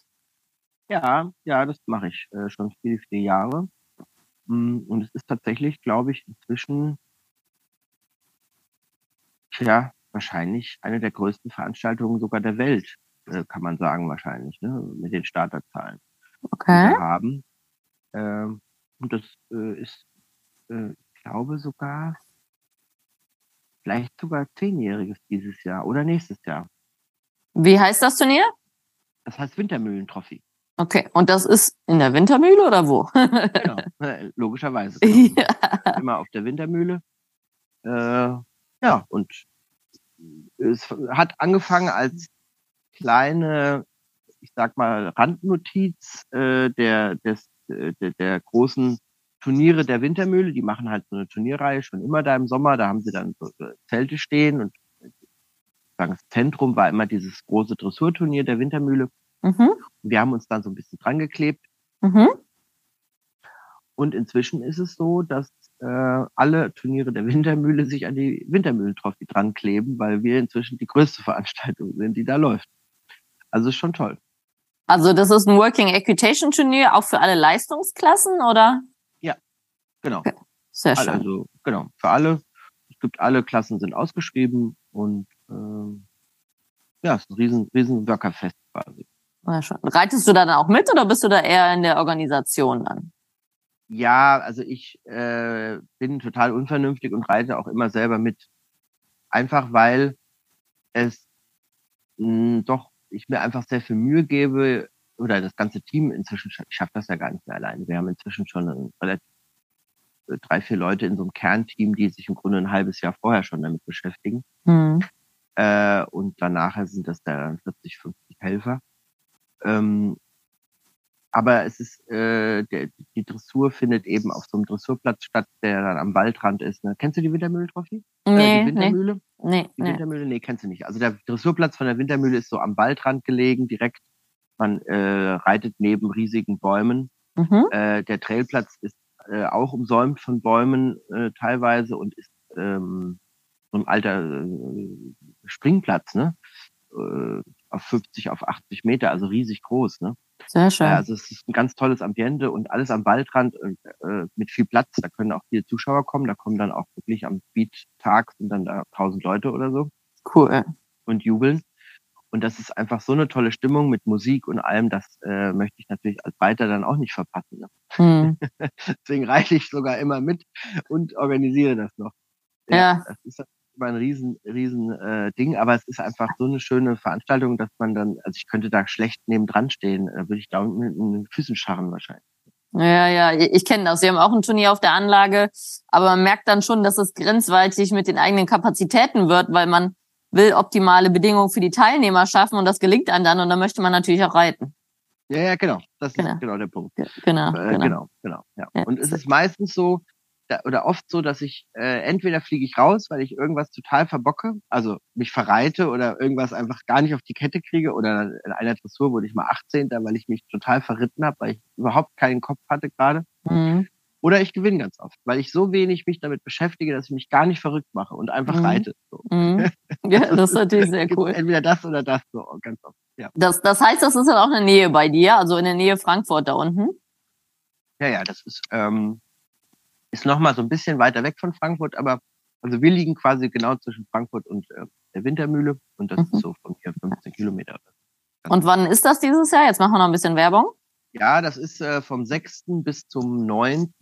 Ja, ja, das mache ich äh, schon viele, viele Jahre. Mm, und es ist tatsächlich, glaube ich, inzwischen ja wahrscheinlich eine der größten Veranstaltungen sogar der Welt, äh, kann man sagen wahrscheinlich, ne? mit den Starterzahlen, okay. die wir haben. Ähm, und das äh, ist, äh, ich glaube sogar vielleicht sogar zehnjähriges dieses Jahr oder nächstes Jahr. Wie heißt das Turnier? Das heißt Wintermühlen-Trophy. Okay, und das ist in der Wintermühle oder wo? genau, äh, logischerweise. Genau. Ja. Immer auf der Wintermühle. Äh, ja, und es hat angefangen als kleine, ich sag mal, Randnotiz äh, der, des, äh, der, der großen Turniere der Wintermühle, die machen halt so eine Turnierreihe schon immer da im Sommer, da haben sie dann so Zelte stehen und das Zentrum war immer dieses große Dressurturnier der Wintermühle. Mhm. Wir haben uns dann so ein bisschen dran geklebt. Mhm. Und inzwischen ist es so, dass äh, alle Turniere der Wintermühle sich an die Wintermühlentrophy dran kleben, weil wir inzwischen die größte Veranstaltung sind, die da läuft. Also ist schon toll. Also das ist ein Working Equitation Turnier auch für alle Leistungsklassen, oder? Genau. Okay. Sehr schön. Also, genau, für alle. Es gibt alle Klassen sind ausgeschrieben und ähm, ja, es ist ein riesen, riesen Workerfest quasi. Ja. Reitest du da dann auch mit oder bist du da eher in der Organisation dann? Ja, also ich äh, bin total unvernünftig und reite auch immer selber mit. Einfach weil es mh, doch ich mir einfach sehr viel Mühe gebe oder das ganze Team inzwischen schafft das ja gar nicht mehr alleine. Wir haben inzwischen schon relativ drei, vier Leute in so einem Kernteam, die sich im Grunde ein halbes Jahr vorher schon damit beschäftigen. Mhm. Äh, und danach sind das dann 40, 50 Helfer. Ähm, aber es ist, äh, der, die Dressur findet eben auf so einem Dressurplatz statt, der dann am Waldrand ist. Ne? Kennst du die Wintermühle-Trophy? Nee, äh, die Wintermühle? Nee, die nee. Wintermühle? Nee, kennst du nicht. Also der Dressurplatz von der Wintermühle ist so am Waldrand gelegen, direkt. Man äh, reitet neben riesigen Bäumen. Mhm. Äh, der Trailplatz ist äh, auch umsäumt von Bäumen äh, teilweise und ist ähm, so ein alter äh, Springplatz, ne? Äh, auf 50, auf 80 Meter, also riesig groß, ne? Sehr schön. also es ist ein ganz tolles Ambiente und alles am Waldrand äh, mit viel Platz. Da können auch viele Zuschauer kommen. Da kommen dann auch wirklich am Beat-Tag sind dann da tausend Leute oder so. Cool. Und jubeln. Und das ist einfach so eine tolle Stimmung mit Musik und allem, das äh, möchte ich natürlich als Reiter dann auch nicht verpassen. Ne? Hm. Deswegen reite ich sogar immer mit und organisiere das noch. Ja. ja. Das ist immer ein riesen, riesen äh, Ding, aber es ist einfach so eine schöne Veranstaltung, dass man dann, also ich könnte da schlecht neben dran stehen, da würde ich da mit den Füßen scharren wahrscheinlich. Ja, ja, ich kenne das. Wir haben auch ein Turnier auf der Anlage, aber man merkt dann schon, dass es grenzweitig mit den eigenen Kapazitäten wird, weil man will optimale Bedingungen für die Teilnehmer schaffen und das gelingt einem dann und dann möchte man natürlich auch reiten. Ja, ja, genau. Das genau. ist genau der Punkt. Genau, äh, genau. genau, genau. Ja. ja. Und es ist meistens so, da, oder oft so, dass ich äh, entweder fliege ich raus, weil ich irgendwas total verbocke, also mich verreite oder irgendwas einfach gar nicht auf die Kette kriege oder in einer Dressur wurde ich mal 18. weil ich mich total verritten habe, weil ich überhaupt keinen Kopf hatte gerade. Mhm. Oder ich gewinne ganz oft, weil ich so wenig mich damit beschäftige, dass ich mich gar nicht verrückt mache und einfach mhm. reite. So. Mhm. Ja, das ist natürlich sehr cool. Entweder das oder das, so ganz oft. Ja. Das, das heißt, das ist dann auch in der Nähe bei dir, also in der Nähe Frankfurt da unten? Ja, ja, das ist, ähm, ist nochmal so ein bisschen weiter weg von Frankfurt, aber also wir liegen quasi genau zwischen Frankfurt und äh, der Wintermühle und das mhm. ist so von hier 15 Kilometer. Und wann ist das dieses Jahr? Jetzt machen wir noch ein bisschen Werbung. Ja, das ist äh, vom 6. bis zum 9.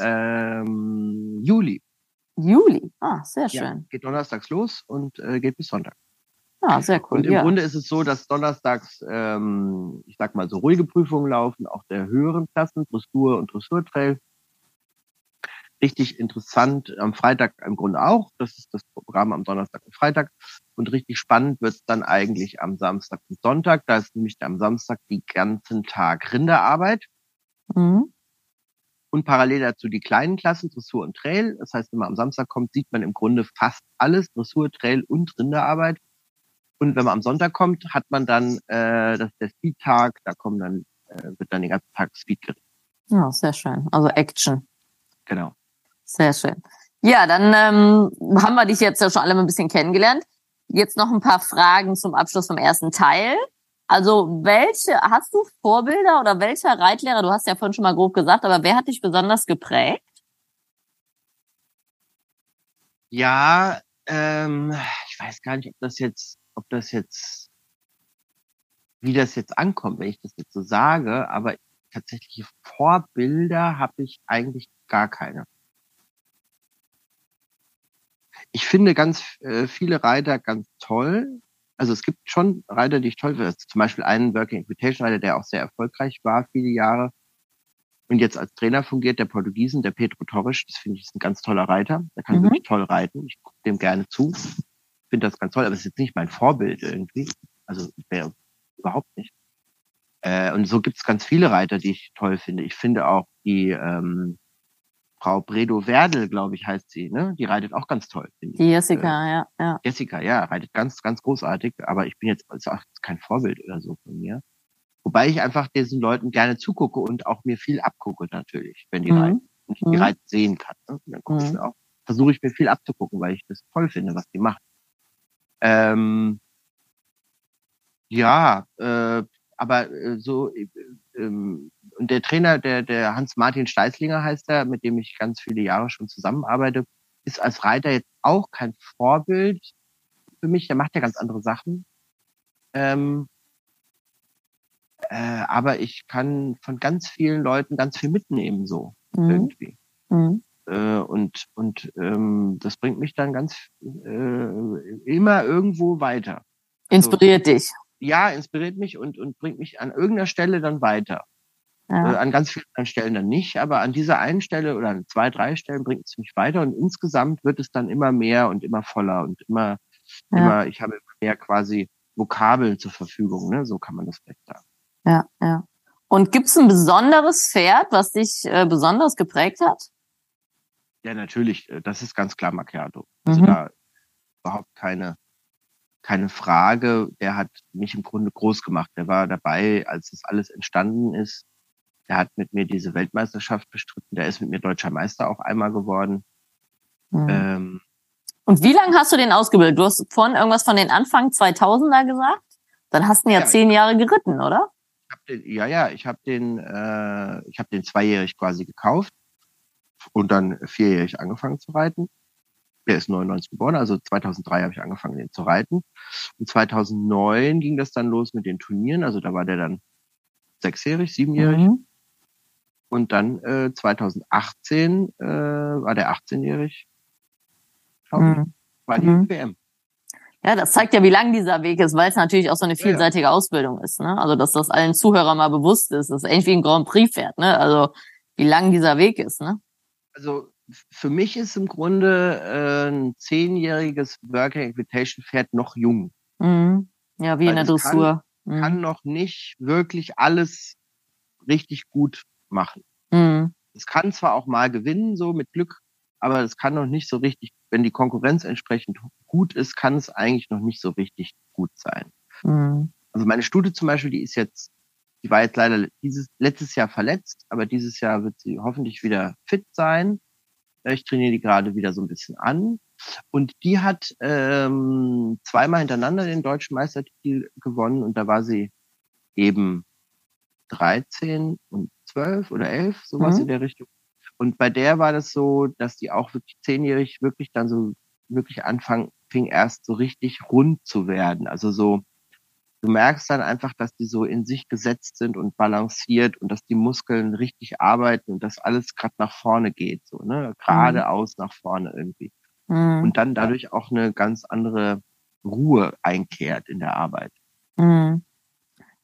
Ähm, Juli. Juli, ah, sehr schön. Ja, geht donnerstags los und äh, geht bis Sonntag. Ah, sehr cool. Und im ja. Grunde ist es so, dass donnerstags, ähm, ich sag mal, so ruhige Prüfungen laufen, auch der höheren Klassen, Dressur und Dressurtrail. Richtig interessant am Freitag im Grunde auch. Das ist das Programm am Donnerstag und Freitag. Und richtig spannend wird es dann eigentlich am Samstag und Sonntag. Da ist nämlich am Samstag die ganzen Tag Rinderarbeit. Mhm. Und parallel dazu die kleinen Klassen, Dressur und Trail. Das heißt, wenn man am Samstag kommt, sieht man im Grunde fast alles, Dressur, Trail und Rinderarbeit. Und wenn man am Sonntag kommt, hat man dann, äh, das der Speed-Tag, da kommen dann, äh, wird dann den ganzen Tag Speed geritten. Ja, sehr schön. Also Action. Genau. Sehr schön. Ja, dann ähm, haben wir dich jetzt ja schon alle ein bisschen kennengelernt. Jetzt noch ein paar Fragen zum Abschluss vom ersten Teil. Also welche, hast du Vorbilder oder welcher Reitlehrer, du hast ja vorhin schon mal grob gesagt, aber wer hat dich besonders geprägt? Ja, ähm, ich weiß gar nicht, ob das jetzt, ob das jetzt, wie das jetzt ankommt, wenn ich das jetzt so sage, aber tatsächliche Vorbilder habe ich eigentlich gar keine ich finde ganz äh, viele Reiter ganz toll. Also es gibt schon Reiter, die ich toll finde. Zum Beispiel einen Working Equitation Reiter, der auch sehr erfolgreich war, viele Jahre. Und jetzt als Trainer fungiert, der Portugiesen, der Pedro Torres. Das finde ich ist ein ganz toller Reiter. Der kann mhm. wirklich toll reiten. Ich gucke dem gerne zu. Finde das ganz toll, aber es ist jetzt nicht mein Vorbild irgendwie. Also wäre überhaupt nicht. Äh, und so gibt es ganz viele Reiter, die ich toll finde. Ich finde auch die ähm, Frau Bredo Werdel, glaube ich, heißt sie, ne? Die reitet auch ganz toll. Die Jessica, äh, ja, ja. Jessica, ja, reitet ganz, ganz großartig, aber ich bin jetzt ist auch kein Vorbild oder so von mir. Wobei ich einfach diesen Leuten gerne zugucke und auch mir viel abgucke natürlich, wenn die mhm. reiten. Und ich die mhm. reiten sehen kann. Ne? Dann gucke mhm. ich auch, versuche ich mir viel abzugucken, weil ich das toll finde, was die macht. Ähm, ja, äh, aber äh, so äh, ähm, und der Trainer, der, der Hans-Martin Steißlinger heißt er, mit dem ich ganz viele Jahre schon zusammenarbeite, ist als Reiter jetzt auch kein Vorbild für mich. Der macht ja ganz andere Sachen. Ähm, äh, aber ich kann von ganz vielen Leuten ganz viel mitnehmen, so mhm. irgendwie. Mhm. Äh, und und ähm, das bringt mich dann ganz äh, immer irgendwo weiter. Inspiriert also, dich ja, inspiriert mich und, und bringt mich an irgendeiner Stelle dann weiter. Ja. Äh, an ganz vielen Stellen dann nicht, aber an dieser einen Stelle oder an zwei, drei Stellen bringt es mich weiter und insgesamt wird es dann immer mehr und immer voller und immer, ja. immer, ich habe mehr quasi Vokabeln zur Verfügung, ne? So kann man das vielleicht sagen. Ja, ja. Und gibt's ein besonderes Pferd, was dich äh, besonders geprägt hat? Ja, natürlich. Äh, das ist ganz klar Macchiato. Also mhm. da überhaupt keine keine Frage, der hat mich im Grunde groß gemacht. Der war dabei, als das alles entstanden ist. Der hat mit mir diese Weltmeisterschaft bestritten. Der ist mit mir deutscher Meister auch einmal geworden. Mhm. Ähm, und wie lange hast du den ausgebildet? Du hast vorhin irgendwas von den Anfang 2000er gesagt. Dann hast du ihn ja, ja zehn Jahre geritten, oder? Den, ja, ja, ich habe den, äh, ich habe den zweijährig quasi gekauft und dann vierjährig angefangen zu reiten. Der ist 99 geboren, also 2003 habe ich angefangen, den zu reiten. Und 2009 ging das dann los mit den Turnieren, also da war der dann sechsjährig, siebenjährig. Mhm. Und dann äh, 2018 äh, war der 18-jährig. Mhm. Quali mhm. WM. Ja, das zeigt ja, wie lang dieser Weg ist, weil es natürlich auch so eine vielseitige ja, ja. Ausbildung ist. Ne? Also, dass das allen Zuhörern mal bewusst ist. Das ist ähnlich wie ein Grand Prix fährt. Ne? Also, wie lang dieser Weg ist. Ne? Also, für mich ist im Grunde äh, ein zehnjähriges Working Equitation Pferd noch jung. Mhm. Ja, wie weil in der Dressur. Kann, mhm. kann noch nicht wirklich alles richtig gut machen. Mhm. Es kann zwar auch mal gewinnen, so mit Glück, aber es kann noch nicht so richtig, wenn die Konkurrenz entsprechend gut ist, kann es eigentlich noch nicht so richtig gut sein. Mhm. Also meine Stute zum Beispiel, die ist jetzt, die war jetzt leider dieses letztes Jahr verletzt, aber dieses Jahr wird sie hoffentlich wieder fit sein. Ich trainiere die gerade wieder so ein bisschen an. Und die hat ähm, zweimal hintereinander den deutschen Meistertitel gewonnen und da war sie eben 13 und 12 oder 11, sowas mhm. in der Richtung. Und bei der war das so, dass die auch wirklich zehnjährig wirklich dann so wirklich anfangen, fing erst so richtig rund zu werden. Also so, du merkst dann einfach, dass die so in sich gesetzt sind und balanciert und dass die Muskeln richtig arbeiten und dass alles gerade nach vorne geht, so, ne, geradeaus mhm. nach vorne irgendwie. Mhm. Und dann dadurch auch eine ganz andere Ruhe einkehrt in der Arbeit. Mhm.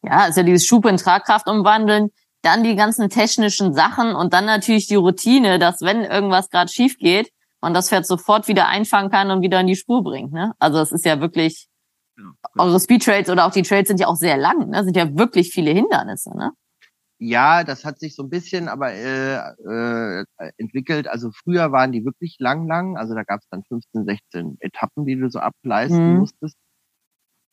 Ja, ist ja dieses Schub in Tragkraft umwandeln dann die ganzen technischen Sachen und dann natürlich die Routine, dass wenn irgendwas gerade schief geht, man das Pferd sofort wieder einfangen kann und wieder in die Spur bringt. Ne? Also es ist ja wirklich, ja, eure Speed Trails oder auch die Trails sind ja auch sehr lang, ne? sind ja wirklich viele Hindernisse. Ne? Ja, das hat sich so ein bisschen aber äh, äh, entwickelt. Also früher waren die wirklich lang, lang. Also da gab es dann 15, 16 Etappen, die du so ableisten mhm. musstest.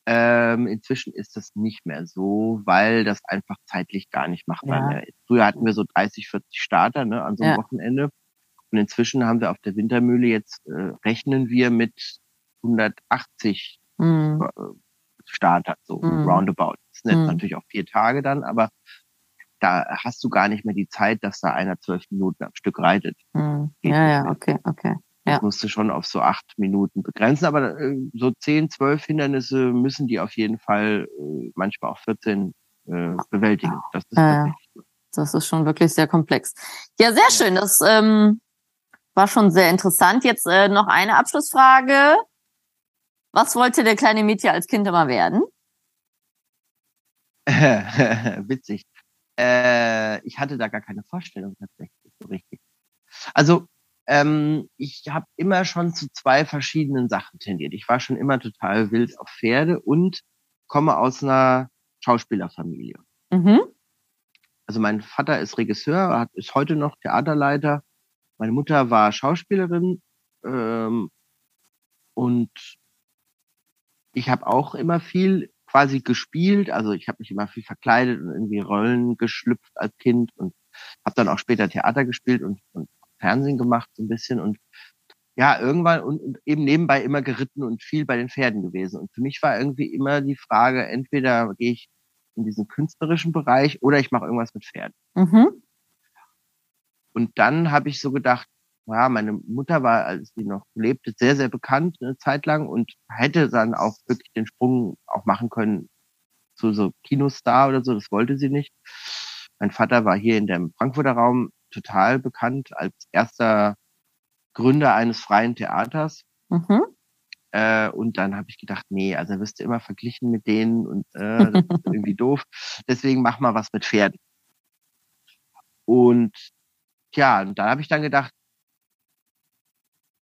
Ähm, inzwischen ist das nicht mehr so, weil das einfach zeitlich gar nicht machbar ja. mehr ist. Früher hatten wir so 30, 40 Starter ne, an so einem ja. Wochenende. Und inzwischen haben wir auf der Wintermühle jetzt, äh, rechnen wir mit 180 mhm. Äh, Starter, so mhm. roundabout. Das sind jetzt mhm. natürlich auch vier Tage dann, aber da hast du gar nicht mehr die Zeit, dass da einer zwölf Minuten am Stück reitet. Mhm. Ja, ja, okay, okay. Ja. Musst du schon auf so acht Minuten begrenzen, aber äh, so zehn, zwölf Hindernisse müssen die auf jeden Fall äh, manchmal auch 14 äh, bewältigen. Das ist, äh, das ist schon wirklich sehr komplex. Ja, sehr schön. Das ähm, war schon sehr interessant. Jetzt äh, noch eine Abschlussfrage. Was wollte der kleine Mädchen als Kind immer werden? Witzig. Äh, ich hatte da gar keine Vorstellung tatsächlich so richtig. Also ähm, ich habe immer schon zu zwei verschiedenen Sachen tendiert. Ich war schon immer total wild auf Pferde und komme aus einer Schauspielerfamilie. Mhm. Also mein Vater ist Regisseur, hat, ist heute noch Theaterleiter. Meine Mutter war Schauspielerin ähm, und ich habe auch immer viel quasi gespielt. Also ich habe mich immer viel verkleidet und irgendwie Rollen geschlüpft als Kind und habe dann auch später Theater gespielt und, und Fernsehen gemacht, so ein bisschen und ja, irgendwann und, und eben nebenbei immer geritten und viel bei den Pferden gewesen. Und für mich war irgendwie immer die Frage, entweder gehe ich in diesen künstlerischen Bereich oder ich mache irgendwas mit Pferden. Mhm. Und dann habe ich so gedacht, ja, meine Mutter war, als sie noch lebte, sehr, sehr bekannt eine Zeit lang und hätte dann auch wirklich den Sprung auch machen können zu so Kinostar oder so. Das wollte sie nicht. Mein Vater war hier in dem Frankfurter Raum total bekannt als erster Gründer eines freien Theaters. Mhm. Äh, und dann habe ich gedacht, nee, also wirst du immer verglichen mit denen und äh, das ist irgendwie doof. Deswegen mach mal was mit Pferden. Und ja, und dann habe ich dann gedacht,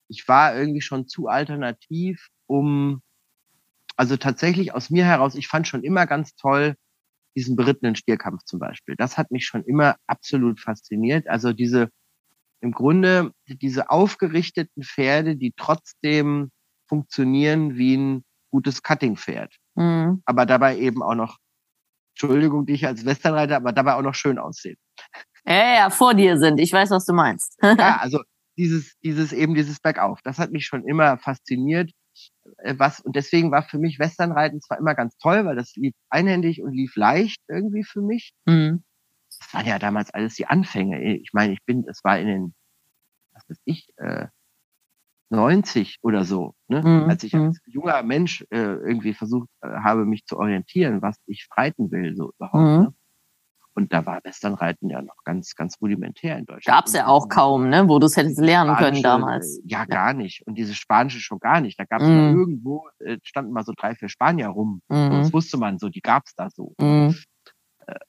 ich war irgendwie schon zu alternativ, um also tatsächlich aus mir heraus, ich fand schon immer ganz toll, diesen berittenen Stierkampf zum Beispiel. Das hat mich schon immer absolut fasziniert. Also diese, im Grunde, diese aufgerichteten Pferde, die trotzdem funktionieren wie ein gutes Cuttingpferd. Mhm. Aber dabei eben auch noch, Entschuldigung, die ich als Westernreiter, aber dabei auch noch schön aussehen. Ja, ja, vor dir sind. Ich weiß, was du meinst. ja, also dieses, dieses eben dieses Bergauf, das hat mich schon immer fasziniert. Äh, was, und deswegen war für mich Westernreiten zwar immer ganz toll, weil das lief einhändig und lief leicht irgendwie für mich. Mhm. Das waren ja damals alles die Anfänge. Ich meine, ich bin, es war in den, was weiß ich, äh, 90 oder so, ne? Mhm. als ich als mhm. junger Mensch äh, irgendwie versucht äh, habe, mich zu orientieren, was ich reiten will, so überhaupt. Mhm. Ne? Und da war Westernreiten ja noch ganz, ganz rudimentär in Deutschland. Gab's ja auch kaum, ne, wo du es hättest lernen können damals. Ja, gar nicht. Und dieses Spanische schon gar nicht. Da gab es Mhm. mal irgendwo, äh, standen mal so drei, vier Spanier rum. Und Mhm. das wusste man so, die gab's da so Mhm.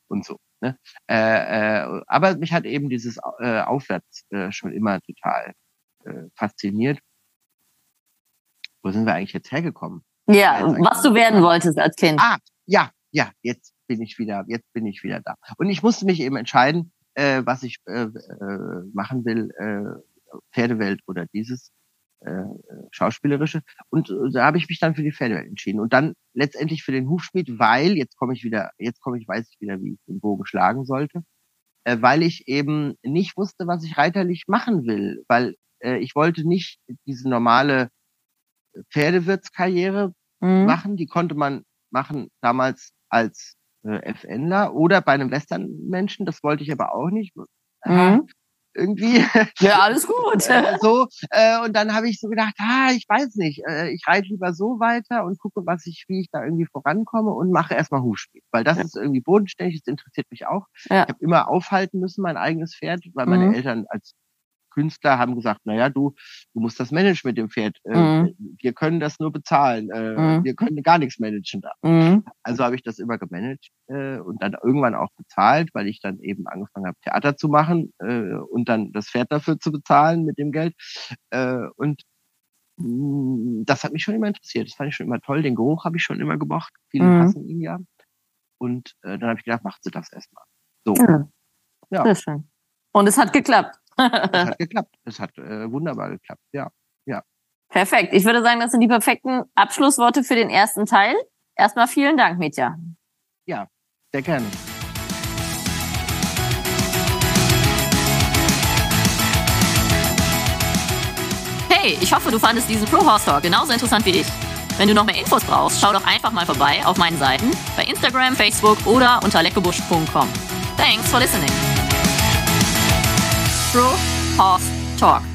und so. Ne? Äh, äh, aber mich hat eben dieses äh, Aufwärts äh, schon immer total äh, fasziniert. Wo sind wir eigentlich jetzt hergekommen? Ja, was du werden wolltest als Kind. Ah, ja, ja, jetzt bin ich wieder, jetzt bin ich wieder da. Und ich musste mich eben entscheiden, äh, was ich äh, äh, machen will, äh, Pferdewelt oder dieses äh, schauspielerische. Und äh, da habe ich mich dann für die Pferdewelt entschieden und dann letztendlich für den Hufschmied, weil jetzt komme ich wieder, jetzt komme ich, weiß ich wieder, wie ich den Bogen schlagen sollte, äh, weil ich eben nicht wusste, was ich reiterlich machen will, weil äh, ich wollte nicht diese normale Pferdewirtskarriere Mhm. machen. Die konnte man machen damals als äh, FNler oder bei einem Western-Menschen. Das wollte ich aber auch nicht. Ah, Mhm. Irgendwie Ja, alles gut. äh, so. Äh, und dann habe ich so gedacht, ah, ich weiß nicht, äh, ich reite lieber so weiter und gucke, was ich, wie ich da irgendwie vorankomme und mache erstmal Hufspiel. Weil das Ja. ist irgendwie bodenständig, das interessiert mich auch. Ja. Ich habe immer aufhalten müssen, mein eigenes Pferd, weil meine Mhm. Eltern als Künstler haben gesagt, naja, du, du musst das managen mit dem Pferd. Äh, Mhm. Wir können das nur bezahlen. Äh, Mhm. Wir können gar nichts managen da. Mhm. Also habe ich das immer gemanagt äh, und dann irgendwann auch bezahlt, weil ich dann eben angefangen habe, Theater zu machen äh, und dann das Pferd dafür zu bezahlen mit dem Geld. Äh, und mh, das hat mich schon immer interessiert. Das fand ich schon immer toll. Den Geruch habe ich schon immer gemocht. Viele Mhm. hassen ihn ja. Und äh, dann habe ich gedacht, macht sie das erstmal. So, Ja. Ja. Sehr schön. Und es hat geklappt. Das hat geklappt. Es hat äh, wunderbar geklappt. Ja. Perfekt. Ich würde sagen, das sind die perfekten Abschlussworte für den ersten Teil. Erstmal vielen Dank, Mitya. Sehr gerne. Hey, ich hoffe, du fandest diesen Pro Horse Talk genauso interessant wie ich. Wenn du noch mehr Infos brauchst, schau doch einfach mal vorbei auf meinen Seiten bei Instagram, Facebook oder unter leckebusch.com. Thanks for listening. Pro Horse Talk.